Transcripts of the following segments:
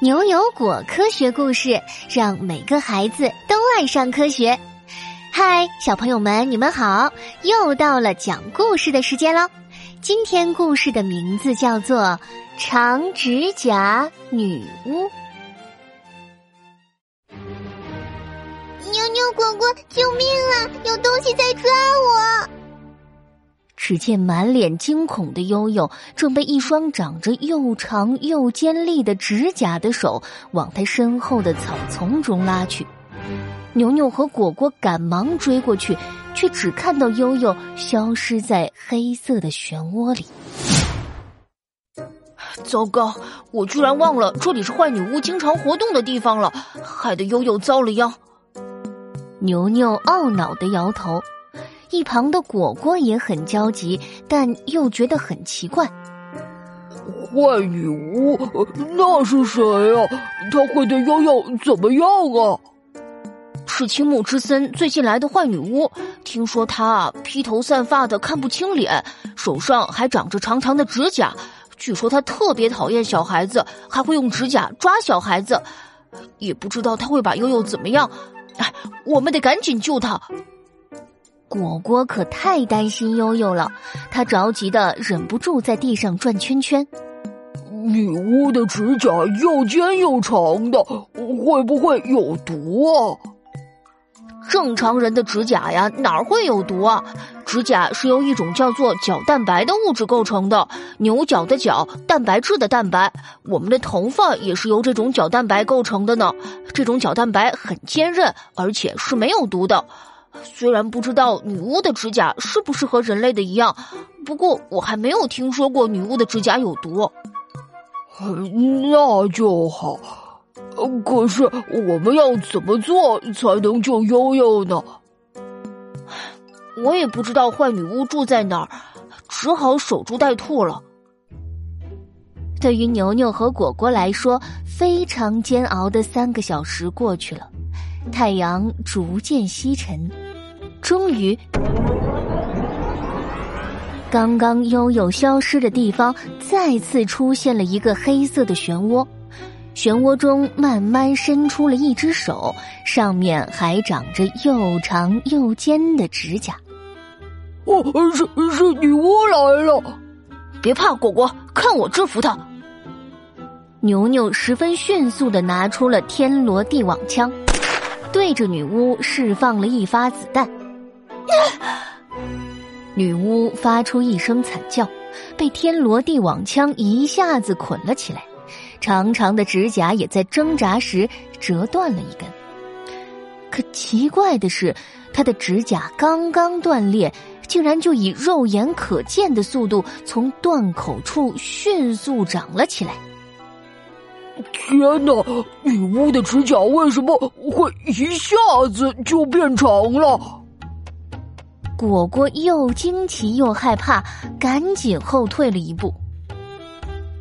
牛油果科学故事，让每个孩子都爱上科学。嗨，小朋友们，你们好！又到了讲故事的时间喽。今天故事的名字叫做《长指甲女巫》。牛牛果果，救命啊！有东西在抓我！只见满脸惊恐的悠悠，正被一双长着又长又尖利的指甲的手往他身后的草丛中拉去。牛牛和果果赶忙追过去，却只看到悠悠消失在黑色的漩涡里。糟糕！我居然忘了这里是坏女巫经常活动的地方了，害得悠悠遭了殃。牛牛懊恼的摇头。一旁的果果也很焦急，但又觉得很奇怪。坏女巫？那是谁啊？她会对悠悠怎么样啊？是青木之森最近来的坏女巫。听说她披头散发的，看不清脸，手上还长着长长的指甲。据说她特别讨厌小孩子，还会用指甲抓小孩子。也不知道她会把悠悠怎么样。哎，我们得赶紧救她。果果可太担心悠悠了，他着急的忍不住在地上转圈圈。女巫的指甲又尖又长的，会不会有毒啊？正常人的指甲呀，哪会有毒啊？指甲是由一种叫做角蛋白的物质构成的，牛角的角，蛋白质的蛋白。我们的头发也是由这种角蛋白构成的呢。这种角蛋白很坚韧，而且是没有毒的。虽然不知道女巫的指甲是不是和人类的一样，不过我还没有听说过女巫的指甲有毒。那就好。可是我们要怎么做才能救悠悠呢？我也不知道坏女巫住在哪儿，只好守株待兔了。对于牛牛和果果来说，非常煎熬的三个小时过去了。太阳逐渐西沉，终于，刚刚悠悠消失的地方再次出现了一个黑色的漩涡，漩涡中慢慢伸出了一只手，上面还长着又长又尖的指甲。哦，是是女巫来了！别怕，果果，看我制服她。牛牛十分迅速的拿出了天罗地网枪。对着女巫释放了一发子弹，女巫发出一声惨叫，被天罗地网枪一下子捆了起来，长长的指甲也在挣扎时折断了一根。可奇怪的是，她的指甲刚刚断裂，竟然就以肉眼可见的速度从断口处迅速长了起来。天哪！女巫的指甲为什么会一下子就变长了？果果又惊奇又害怕，赶紧后退了一步。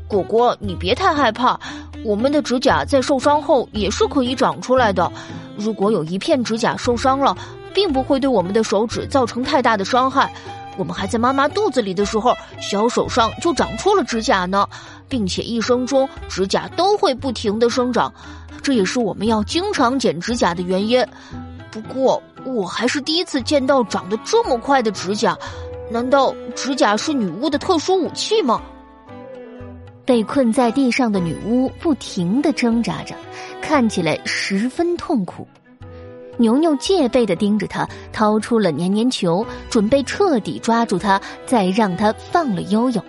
果果，你别太害怕，我们的指甲在受伤后也是可以长出来的。如果有一片指甲受伤了，并不会对我们的手指造成太大的伤害。我们还在妈妈肚子里的时候，小手上就长出了指甲呢，并且一生中指甲都会不停的生长，这也是我们要经常剪指甲的原因。不过，我还是第一次见到长得这么快的指甲，难道指甲是女巫的特殊武器吗？被困在地上的女巫不停的挣扎着，看起来十分痛苦。牛牛戒备的盯着他，掏出了黏黏球，准备彻底抓住他，再让他放了悠悠。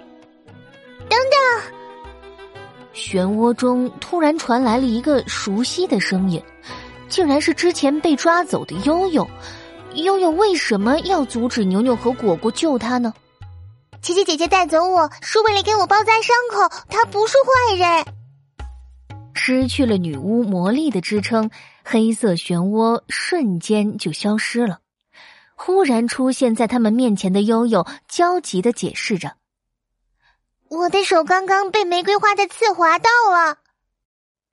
等等！漩涡中突然传来了一个熟悉的声音，竟然是之前被抓走的悠悠。悠悠为什么要阻止牛牛和果果救他呢？琪琪姐姐带走我是为了给我包扎伤口，她不是坏人。失去了女巫魔力的支撑，黑色漩涡瞬间就消失了。忽然出现在他们面前的悠悠焦急的解释着：“我的手刚刚被玫瑰花的刺划到了。”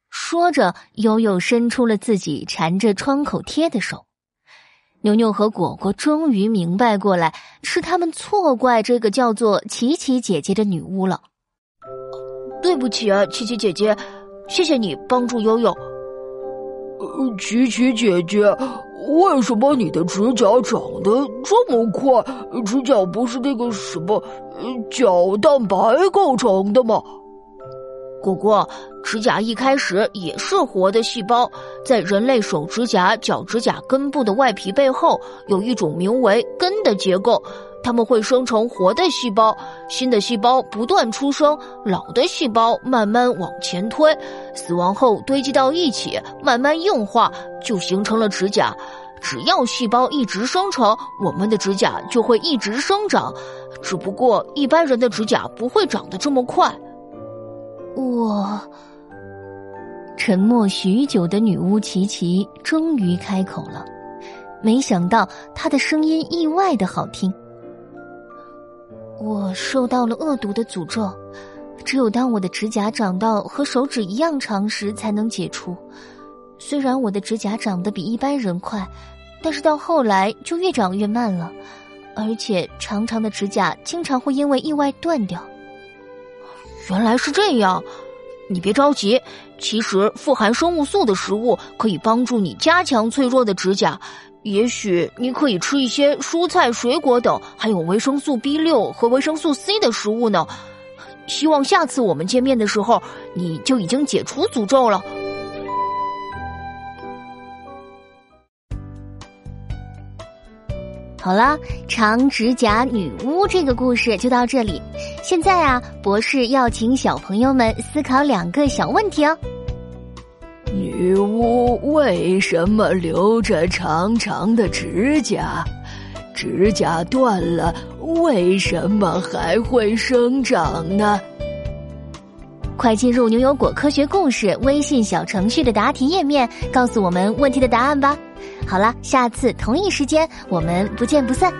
说着，悠悠伸出了自己缠着创口贴的手。牛牛和果果终于明白过来，是他们错怪这个叫做琪琪姐姐的女巫了。对不起啊，琪琪姐姐。谢谢你帮助悠悠。呃，琪琪姐姐，为什么你的指甲长得这么快？指甲不是那个什么角蛋白构成的吗？果果，指甲一开始也是活的细胞，在人类手指甲、脚趾甲根部的外皮背后，有一种名为根的结构。它们会生成活的细胞，新的细胞不断出生，老的细胞慢慢往前推，死亡后堆积到一起，慢慢硬化，就形成了指甲。只要细胞一直生成，我们的指甲就会一直生长。只不过一般人的指甲不会长得这么快。我沉默许久的女巫琪琪终于开口了，没想到她的声音意外的好听。我受到了恶毒的诅咒，只有当我的指甲长到和手指一样长时才能解除。虽然我的指甲长得比一般人快，但是到后来就越长越慢了，而且长长的指甲经常会因为意外断掉。原来是这样，你别着急。其实富含生物素的食物可以帮助你加强脆弱的指甲。也许你可以吃一些蔬菜、水果等含有维生素 B 六和维生素 C 的食物呢。希望下次我们见面的时候，你就已经解除诅咒了。好了，长指甲女巫这个故事就到这里。现在啊，博士要请小朋友们思考两个小问题哦。女巫为什么留着长长的指甲？指甲断了，为什么还会生长呢？快进入牛油果科学故事微信小程序的答题页面，告诉我们问题的答案吧。好了，下次同一时间我们不见不散。